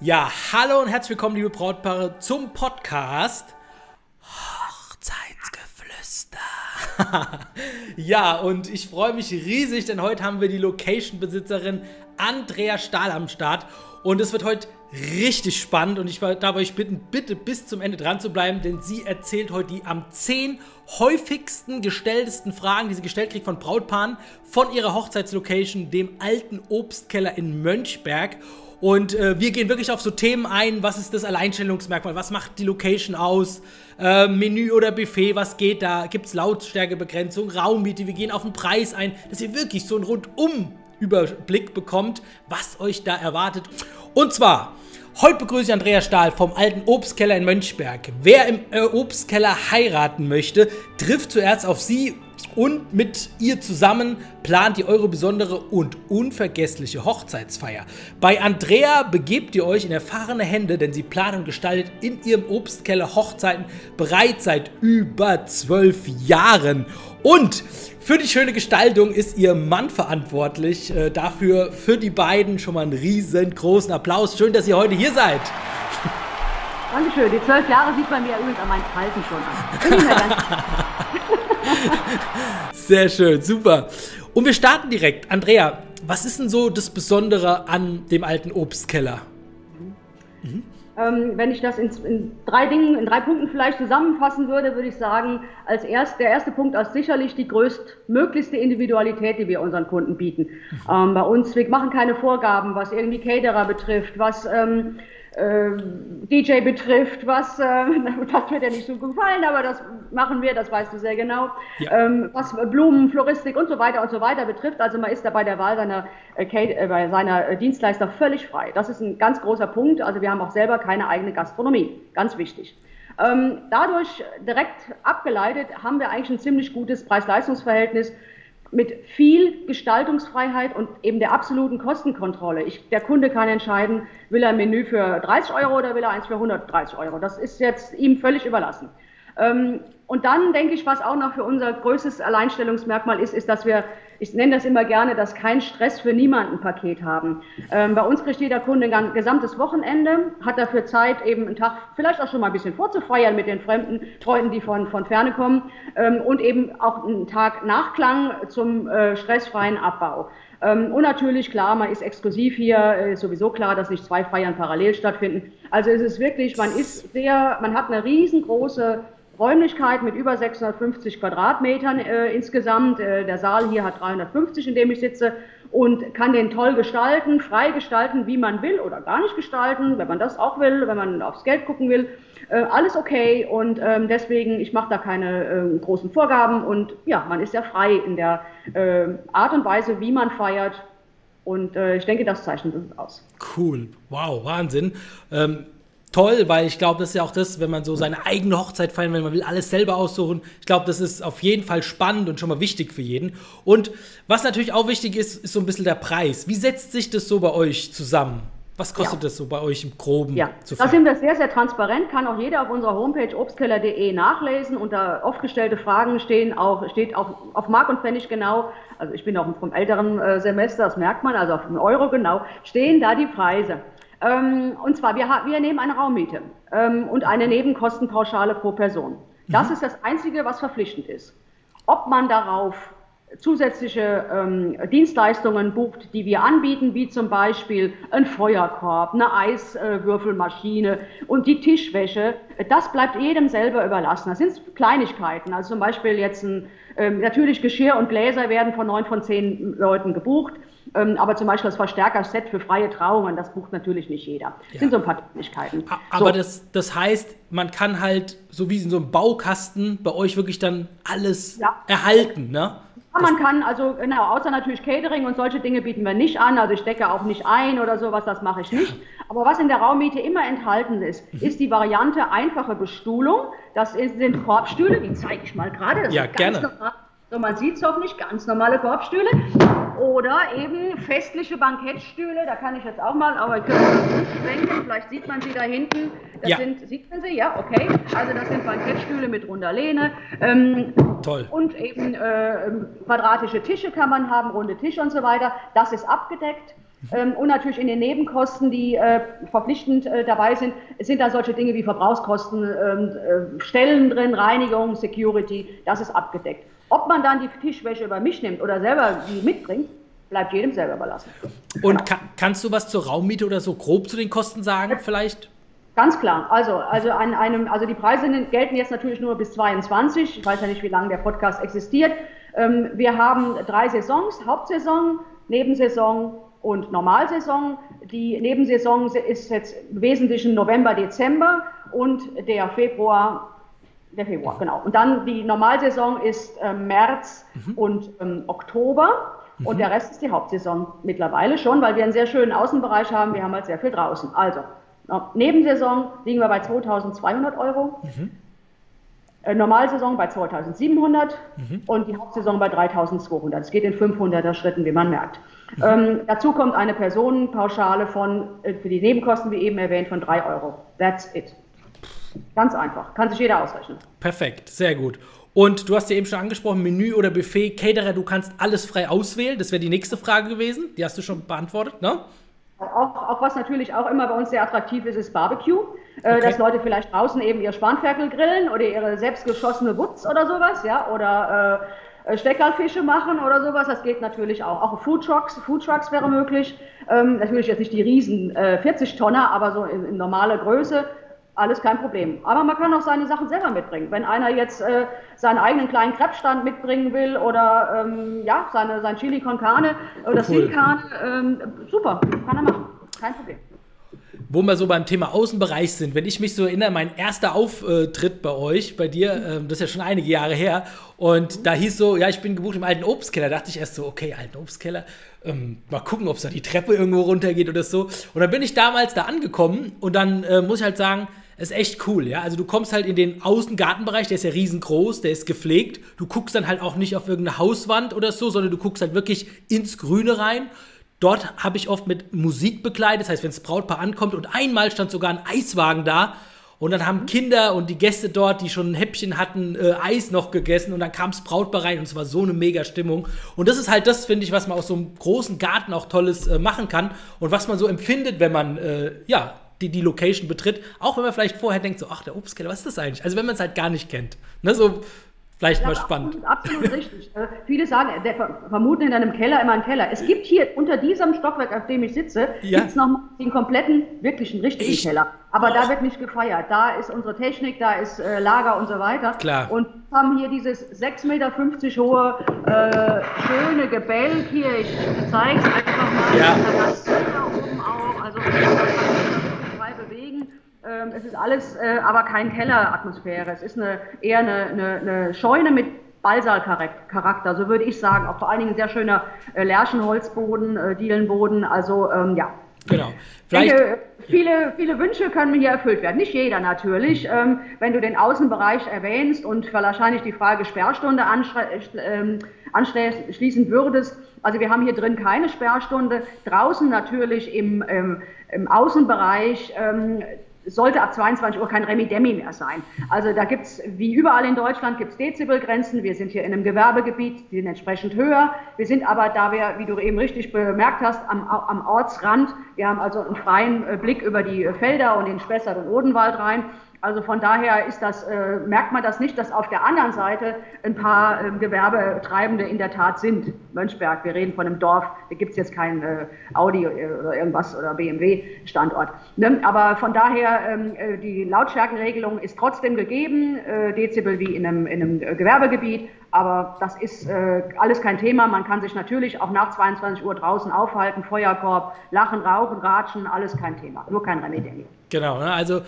Ja, hallo und herzlich willkommen, liebe Brautpaare, zum Podcast Hochzeitsgeflüster. ja, und ich freue mich riesig, denn heute haben wir die Location-Besitzerin Andrea Stahl am Start. Und es wird heute richtig spannend und ich darf euch bitten, bitte bis zum Ende dran zu bleiben, denn sie erzählt heute die am 10 häufigsten gestelltesten Fragen, die sie gestellt kriegt von Brautpaaren von ihrer Hochzeitslocation, dem alten Obstkeller in Mönchberg. Und äh, wir gehen wirklich auf so Themen ein, was ist das Alleinstellungsmerkmal, was macht die Location aus, äh, Menü oder Buffet, was geht da, gibt es Lautstärkebegrenzung, Raummiete, wir gehen auf den Preis ein, dass ihr wirklich so einen Rundum-Überblick bekommt, was euch da erwartet. Und zwar Heute begrüße ich Andrea Stahl vom alten Obstkeller in Mönchberg. Wer im äh, Obstkeller heiraten möchte, trifft zuerst auf sie und mit ihr zusammen plant ihr eure besondere und unvergessliche Hochzeitsfeier. Bei Andrea begebt ihr euch in erfahrene Hände, denn sie plant und gestaltet in ihrem Obstkeller Hochzeiten bereits seit über zwölf Jahren. Und für die schöne Gestaltung ist ihr Mann verantwortlich. Äh, dafür für die beiden schon mal einen riesengroßen Applaus. Schön, dass ihr heute hier seid. Dankeschön. Die zwölf Jahre sieht man mir übrigens an meinen Falten schon an. Sehr schön, super. Und wir starten direkt. Andrea, was ist denn so das Besondere an dem alten Obstkeller? Mhm. Ähm, wenn ich das in, in, drei Dingen, in drei Punkten vielleicht zusammenfassen würde, würde ich sagen, als erst, der erste Punkt ist sicherlich die größtmöglichste Individualität, die wir unseren Kunden bieten. Mhm. Ähm, bei uns, wir machen keine Vorgaben, was irgendwie Caterer betrifft, was ähm, äh, DJ betrifft, was, äh, das wird ja nicht so gefallen, aber das machen wir, das weißt du sehr genau, ja. ähm, was Blumen, Floristik und so weiter und so weiter betrifft. Also man ist da bei der Wahl seiner, äh, äh, bei seiner Dienstleister völlig frei. Das ist ein ganz großer Punkt. Also wir haben auch selber keine eigene Gastronomie. Ganz wichtig. Ähm, dadurch direkt abgeleitet haben wir eigentlich ein ziemlich gutes Preis-Leistungs-Verhältnis mit viel Gestaltungsfreiheit und eben der absoluten Kostenkontrolle. Ich, der Kunde kann entscheiden, will er ein Menü für 30 Euro oder will er eins für 130 Euro. Das ist jetzt ihm völlig überlassen. Ähm, und dann denke ich, was auch noch für unser größtes Alleinstellungsmerkmal ist, ist, dass wir, ich nenne das immer gerne, dass kein Stress für niemanden Paket haben. Ähm, bei uns kriegt jeder Kunde ein gesamtes Wochenende, hat dafür Zeit, eben einen Tag vielleicht auch schon mal ein bisschen vorzufeiern mit den fremden Freunden, die von, von ferne kommen ähm, und eben auch einen Tag Nachklang zum äh, stressfreien Abbau. Ähm, und natürlich, klar, man ist exklusiv hier, äh, ist sowieso klar, dass nicht zwei Feiern parallel stattfinden. Also es ist wirklich, man ist sehr, man hat eine riesengroße Räumlichkeit mit über 650 Quadratmetern äh, insgesamt. Äh, der Saal hier hat 350, in dem ich sitze und kann den toll gestalten, frei gestalten, wie man will oder gar nicht gestalten, wenn man das auch will, wenn man aufs Geld gucken will. Äh, alles okay und ähm, deswegen, ich mache da keine äh, großen Vorgaben und ja, man ist ja frei in der äh, Art und Weise, wie man feiert. Und äh, ich denke, das zeichnet uns aus. Cool, wow, Wahnsinn. Ähm toll, weil ich glaube, das ist ja auch das, wenn man so seine eigene Hochzeit feiern will, man will alles selber aussuchen. Ich glaube, das ist auf jeden Fall spannend und schon mal wichtig für jeden. Und was natürlich auch wichtig ist, ist so ein bisschen der Preis. Wie setzt sich das so bei euch zusammen? Was kostet ja. das so bei euch im Groben? Ja, zu da sind wir sehr, sehr transparent. Kann auch jeder auf unserer Homepage obstkeller.de nachlesen. Unter oft gestellte Fragen stehen auch, steht auch auf Mark und Pfennig genau, also ich bin auch vom älteren äh, Semester, das merkt man, also auf einen Euro genau, stehen da die Preise. Ähm, und zwar, wir, wir nehmen eine Raummiete ähm, und eine Nebenkostenpauschale pro Person. Das mhm. ist das Einzige, was verpflichtend ist. Ob man darauf zusätzliche ähm, Dienstleistungen bucht, die wir anbieten, wie zum Beispiel ein Feuerkorb, eine Eiswürfelmaschine und die Tischwäsche, das bleibt jedem selber überlassen. Das sind Kleinigkeiten, also zum Beispiel jetzt ein, ähm, natürlich Geschirr und Gläser werden von neun von zehn Leuten gebucht. Ähm, aber zum Beispiel das Verstärker-Set für freie Trauungen, das bucht natürlich nicht jeder. Das ja. sind so ein paar Kleinigkeiten. Aber so. das, das heißt, man kann halt, so wie in so einem Baukasten, bei euch wirklich dann alles ja. erhalten, ne? Ja, man kann, also genau, außer natürlich Catering und solche Dinge bieten wir nicht an. Also ich decke auch nicht ein oder sowas, das mache ich nicht. Aber was in der Raummiete immer enthalten ist, mhm. ist die Variante einfache Bestuhlung. Das sind Korbstühle, die zeige ich mal gerade. Ja, gerne. Normal. So, man sieht es hoffentlich, ganz normale Korbstühle. Oder eben festliche Bankettstühle, da kann ich jetzt auch mal, aber ich könnte schwenken, vielleicht sieht man sie da hinten. Das ja. sind, sieht man sie? Ja, okay. Also das sind Bankettstühle mit runder Lehne. Ähm, Toll. Und eben äh, quadratische Tische kann man haben, runde Tische und so weiter. Das ist abgedeckt. Ähm, und natürlich in den Nebenkosten, die äh, verpflichtend äh, dabei sind, sind da solche Dinge wie Verbrauchskosten, ähm, äh, Stellen drin, Reinigung, Security, das ist abgedeckt. Ob man dann die Tischwäsche über mich nimmt oder selber die mitbringt, bleibt jedem selber überlassen. Und genau. kann, kannst du was zur Raummiete oder so grob zu den Kosten sagen, vielleicht? Ganz klar. Also, also, an einem, also die Preise gelten jetzt natürlich nur bis 22. Ich weiß ja nicht, wie lange der Podcast existiert. Ähm, wir haben drei Saisons, Hauptsaison, Nebensaison und Normalsaison. Die Nebensaison ist jetzt im Wesentlichen November, Dezember und der Februar, der Februar, genau. Und dann die Normalsaison ist äh, März mhm. und ähm, Oktober. Mhm. Und der Rest ist die Hauptsaison mittlerweile schon, weil wir einen sehr schönen Außenbereich haben. Wir haben halt sehr viel draußen. Also, Nebensaison liegen wir bei 2200 Euro. Mhm. Äh, Normalsaison bei 2700 mhm. und die Hauptsaison bei 3200. Es geht in 500er Schritten, wie man merkt. Mhm. Ähm, dazu kommt eine Personenpauschale von, äh, für die Nebenkosten, wie eben erwähnt, von 3 Euro. That's it. Ganz einfach. Kann sich jeder ausrechnen. Perfekt, sehr gut. Und du hast ja eben schon angesprochen, Menü oder Buffet, Caterer, du kannst alles frei auswählen. Das wäre die nächste Frage gewesen. Die hast du schon beantwortet, ne? Auch, auch, was natürlich auch immer bei uns sehr attraktiv ist, ist Barbecue. Äh, okay. Dass Leute vielleicht draußen eben ihr Spanferkel grillen oder ihre selbstgeschossene Wutz oder sowas, ja, oder äh, äh Steckerlfische machen oder sowas. Das geht natürlich auch. Auch Food Trucks, Food Trucks wäre möglich. Ähm, natürlich jetzt nicht die riesen äh, 40 Tonner, aber so in, in normaler Größe alles kein Problem. Aber man kann auch seine Sachen selber mitbringen. Wenn einer jetzt äh, seinen eigenen kleinen Krebsstand mitbringen will oder ähm, ja, seine, sein Chili con Carne oder cool. Sin ähm, super, kann er machen. Kein Problem wo wir so beim Thema Außenbereich sind, wenn ich mich so erinnere, mein erster Auftritt bei euch, bei dir, ähm, das ist ja schon einige Jahre her, und da hieß so, ja, ich bin gebucht im alten Obstkeller. Da dachte ich erst so, okay, alten Obstkeller, ähm, mal gucken, ob es da die Treppe irgendwo runtergeht oder so. Und dann bin ich damals da angekommen und dann äh, muss ich halt sagen, ist echt cool, ja. Also du kommst halt in den Außengartenbereich, der ist ja riesengroß, der ist gepflegt. Du guckst dann halt auch nicht auf irgendeine Hauswand oder so, sondern du guckst halt wirklich ins Grüne rein. Dort habe ich oft mit Musik begleitet, das heißt, wenn das Brautpaar ankommt und einmal stand sogar ein Eiswagen da und dann haben Kinder und die Gäste dort, die schon ein Häppchen hatten, äh, Eis noch gegessen und dann kam das Brautpaar rein und es war so eine mega Stimmung. Und das ist halt das, finde ich, was man aus so einem großen Garten auch Tolles äh, machen kann und was man so empfindet, wenn man, äh, ja, die, die Location betritt, auch wenn man vielleicht vorher denkt, so, ach, der Obstkeller, was ist das eigentlich? Also wenn man es halt gar nicht kennt. Ne, so vielleicht ja, mal spannend. Absolut, absolut richtig. Äh, viele sagen, der vermuten in einem Keller immer einen Keller. Es gibt hier unter diesem Stockwerk, auf dem ich sitze, ja. gibt es noch den kompletten, wirklichen, richtigen ich? Keller. Aber oh. da wird nicht gefeiert. Da ist unsere Technik, da ist äh, Lager und so weiter. Klar. Und haben hier dieses 6,50 Meter hohe, äh, schöne Gebälk hier. Ich zeige es einfach mal. Ja. Da oben auch. Also, ähm, es ist alles äh, aber kein Kelleratmosphäre. Es ist eine, eher eine, eine, eine Scheune mit Ballsaalcharakter, so würde ich sagen. Auch vor allen Dingen ein sehr schöner äh, Lärchenholzboden, äh, Dielenboden. Also ähm, ja. Genau. Vielleicht, denke, viele, viele Wünsche können hier erfüllt werden. Nicht jeder natürlich. Ähm, wenn du den Außenbereich erwähnst und wahrscheinlich die Frage Sperrstunde ähm, anschließen würdest, also wir haben hier drin keine Sperrstunde. Draußen natürlich im, ähm, im Außenbereich ähm, sollte ab 22 Uhr kein Remi-Demi mehr sein. Also da gibt es, wie überall in Deutschland, gibt es Dezibelgrenzen. Wir sind hier in einem Gewerbegebiet, die sind entsprechend höher. Wir sind aber, da wir, wie du eben richtig bemerkt hast, am, am Ortsrand. Wir haben also einen freien äh, Blick über die Felder und den Spessart und Odenwald rein. Also von daher das, äh, merkt man das nicht, dass auf der anderen Seite ein paar äh, Gewerbetreibende in der Tat sind. Mönchberg, wir reden von einem Dorf, da gibt es jetzt keinen äh, Audi oder irgendwas oder BMW-Standort. Ne? Aber von daher, ähm, äh, die Lautstärkenregelung ist trotzdem gegeben, äh, Dezibel wie in einem, in einem Gewerbegebiet, aber das ist äh, alles kein Thema. Man kann sich natürlich auch nach 22 Uhr draußen aufhalten, Feuerkorb, lachen, rauchen, ratschen, alles kein Thema, nur kein Remedien. Genau, ne? also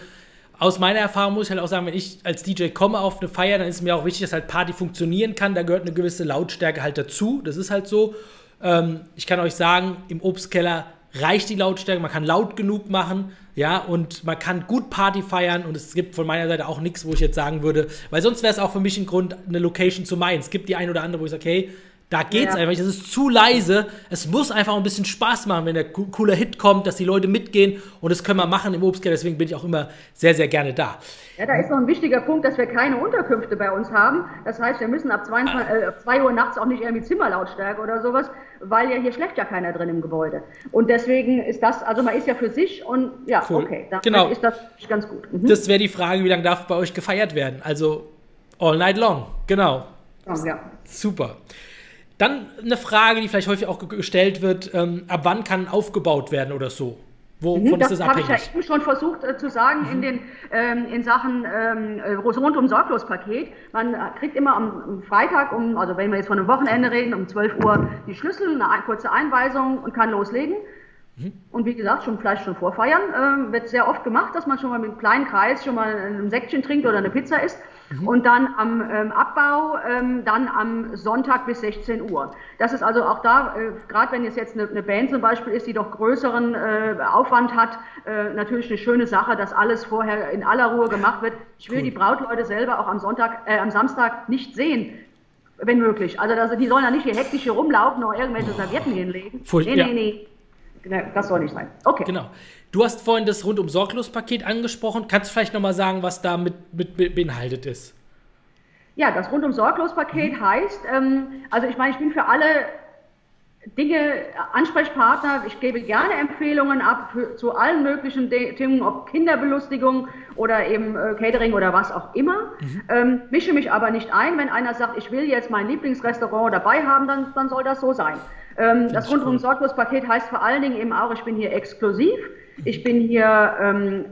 aus meiner Erfahrung muss ich halt auch sagen, wenn ich als DJ komme auf eine Feier, dann ist mir auch wichtig, dass halt Party funktionieren kann. Da gehört eine gewisse Lautstärke halt dazu. Das ist halt so. Ähm, ich kann euch sagen, im Obstkeller reicht die Lautstärke, man kann laut genug machen, ja, und man kann gut Party feiern und es gibt von meiner Seite auch nichts, wo ich jetzt sagen würde, weil sonst wäre es auch für mich ein Grund, eine Location zu meinen. Es gibt die ein oder andere, wo ich sage, okay, da geht's ja. einfach. Es ist zu leise. Es muss einfach ein bisschen Spaß machen, wenn der cooler Hit kommt, dass die Leute mitgehen. Und das können wir machen im Obstkeller. Deswegen bin ich auch immer sehr, sehr gerne da. Ja, da ist noch ein wichtiger Punkt, dass wir keine Unterkünfte bei uns haben. Das heißt, wir müssen ab 2 ah. äh, Uhr nachts auch nicht irgendwie Zimmerlautstärke oder sowas, weil ja hier schläft ja keiner drin im Gebäude. Und deswegen ist das, also man ist ja für sich und ja, cool. okay, dann genau. ist das ganz gut. Mhm. Das wäre die Frage, wie lange darf bei euch gefeiert werden? Also all night long, genau. Oh, ja. Super. Dann eine Frage, die vielleicht häufig auch gestellt wird, ähm, ab wann kann aufgebaut werden oder so? Wovon mhm, das ist das abhängig? habe ich ja eben schon versucht äh, zu sagen mhm. in, den, ähm, in Sachen ähm, äh, rundum Sorglospaket. Man äh, kriegt immer am, Freitag, um, also wenn wir jetzt von einem Wochenende reden, um 12 Uhr die Schlüssel, eine ein, kurze Einweisung und kann loslegen. Mhm. Und wie gesagt, schon vielleicht schon vorfeiern. Äh, wird sehr oft gemacht, dass man schon mal mit einem kleinen Kreis schon mal ein Säckchen trinkt oder eine Pizza isst. Mhm. Und dann am ähm, Abbau, ähm, dann am Sonntag bis 16 Uhr. Das ist also auch da, äh, gerade wenn es jetzt eine, eine, Band zum Beispiel ist, die doch größeren äh, Aufwand hat, äh, natürlich eine schöne Sache, dass alles vorher in aller Ruhe gemacht wird. Ich will cool. die Brautleute selber auch am Sonntag, äh, am Samstag nicht sehen wenn möglich. Also das, die sollen ja nicht hier hektisch hier rumlaufen oder irgendwelche Servietten hinlegen. Furcht, nee, nee, nee. Das soll nicht sein. Okay. Genau. Du hast vorhin das rundum sorglos Paket angesprochen. Kannst du vielleicht nochmal sagen, was da mit, mit, beinhaltet ist? Ja, das rundum sorglos Paket mhm. heißt, ähm, also ich meine, ich bin für alle Dinge Ansprechpartner. Ich gebe gerne Empfehlungen ab für, zu allen möglichen Themen, ob Kinderbelustigung oder eben äh, Catering oder was auch immer. Mhm. Ähm, mische mich aber nicht ein. Wenn einer sagt, ich will jetzt mein Lieblingsrestaurant dabei haben, dann, dann soll das so sein. Ähm, das, das rundum sorglos Paket heißt vor allen Dingen eben auch, ich bin hier exklusiv. Ich bin hier ähm,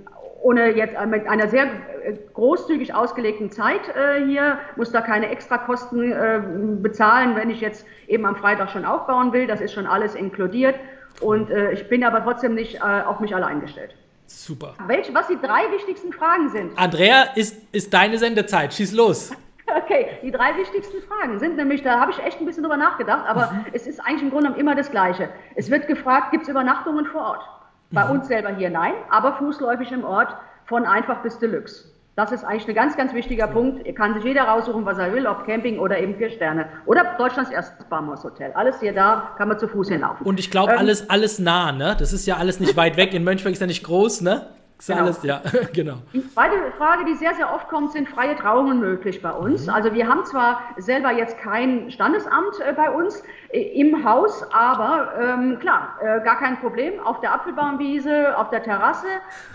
ohne jetzt mit einer sehr äh, großzügig ausgelegten Zeit äh, hier, muss da keine Extrakosten äh, bezahlen, wenn ich jetzt eben am Freitag schon aufbauen will. Das ist schon alles inkludiert. Und äh, ich bin aber trotzdem nicht äh, auf mich allein gestellt. Super. Welche, was die drei wichtigsten Fragen sind? Andrea, ist, ist deine Sendezeit. Schieß los. Okay, die drei wichtigsten Fragen sind nämlich, da habe ich echt ein bisschen drüber nachgedacht, aber mhm. es ist eigentlich im Grunde immer das Gleiche. Es wird gefragt, gibt es Übernachtungen vor Ort? Bei mhm. uns selber hier nein, aber fußläufig im Ort von einfach bis Deluxe. Das ist eigentlich ein ganz, ganz wichtiger Punkt. Kann sich jeder raussuchen, was er will, ob Camping oder eben vier Sterne. Oder Deutschlands erstes Barmaushotel. Alles hier da, kann man zu Fuß hinlaufen. Und ich glaube, ähm, alles, alles nah, ne? Das ist ja alles nicht weit weg. In Mönchberg ist ja nicht groß, ne? Ist genau. ja, genau. Die zweite Frage, die sehr, sehr oft kommt, sind freie Trauungen möglich bei uns. Mhm. Also wir haben zwar selber jetzt kein Standesamt äh, bei uns äh, im Haus, aber ähm, klar, äh, gar kein Problem. Auf der Apfelbaumwiese, auf der Terrasse,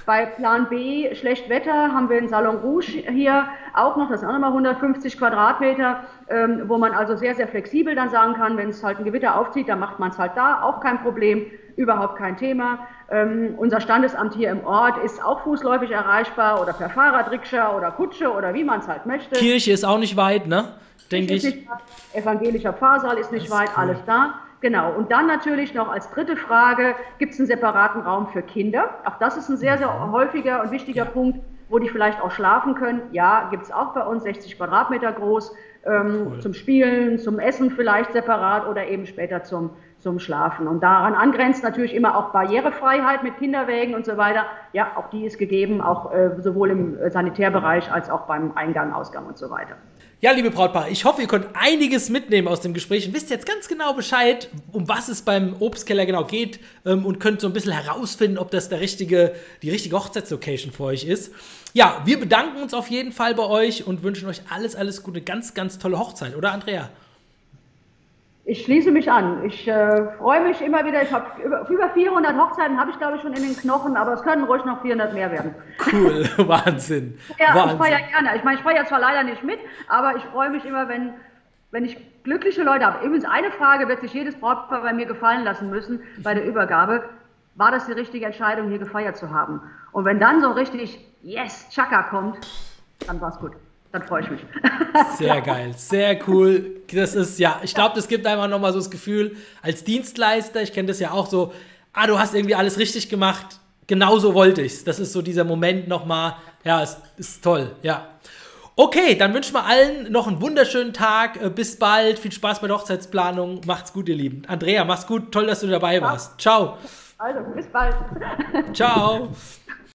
bei Plan B, schlecht Wetter, haben wir einen Salon Rouge hier auch noch, das sind auch nochmal 150 Quadratmeter, ähm, wo man also sehr, sehr flexibel dann sagen kann, wenn es halt ein Gewitter aufzieht, dann macht man es halt da, auch kein Problem überhaupt kein Thema. Ähm, unser Standesamt hier im Ort ist auch fußläufig erreichbar oder per Fahrradrikscha oder Kutsche oder wie man es halt möchte. Kirche ist auch nicht weit, ne? Denke ich. Nicht, evangelischer Pfarrsaal ist nicht weit, cool. alles da. Genau. Und dann natürlich noch als dritte Frage, gibt es einen separaten Raum für Kinder? Auch das ist ein sehr, sehr mhm. häufiger und wichtiger ja. Punkt, wo die vielleicht auch schlafen können. Ja, gibt es auch bei uns, 60 Quadratmeter groß, ähm, cool. zum Spielen, zum Essen vielleicht separat oder eben später zum zum Schlafen. Und daran angrenzt natürlich immer auch Barrierefreiheit mit Kinderwägen und so weiter. Ja, auch die ist gegeben, auch äh, sowohl im Sanitärbereich als auch beim Eingang, Ausgang und so weiter. Ja, liebe Brautpaar, ich hoffe, ihr könnt einiges mitnehmen aus dem Gespräch und wisst jetzt ganz genau Bescheid, um was es beim Obstkeller genau geht ähm, und könnt so ein bisschen herausfinden, ob das der richtige, die richtige Hochzeitslocation für euch ist. Ja, wir bedanken uns auf jeden Fall bei euch und wünschen euch alles, alles Gute, ganz, ganz tolle Hochzeit, oder Andrea? Ich schließe mich an. Ich äh, freue mich immer wieder. Ich habe über, über 400 Hochzeiten habe ich glaube ich schon in den Knochen, aber es können ruhig noch 400 mehr werden. Cool, Wahnsinn. Ja, Wahnsinn. ich feiere gerne. Ich meine, ich feiere zwar leider nicht mit, aber ich freue mich immer, wenn wenn ich glückliche Leute habe. Übrigens eine Frage wird sich jedes Brautpaar bei mir gefallen lassen müssen bei der Übergabe. War das die richtige Entscheidung, hier gefeiert zu haben? Und wenn dann so richtig Yes, Chaka kommt, dann war es gut dann freue ich mich. Sehr geil, sehr cool. Das ist ja, ich glaube, das gibt einfach nochmal so das Gefühl, als Dienstleister, ich kenne das ja auch so, ah, du hast irgendwie alles richtig gemacht, genauso wollte ich es. Das ist so dieser Moment nochmal, ja, ist, ist toll, ja. Okay, dann wünschen wir allen noch einen wunderschönen Tag. Äh, bis bald. Viel Spaß bei der Hochzeitsplanung. Macht's gut, ihr Lieben. Andrea, mach's gut. Toll, dass du dabei warst. Ciao. Also, bis bald. Ciao.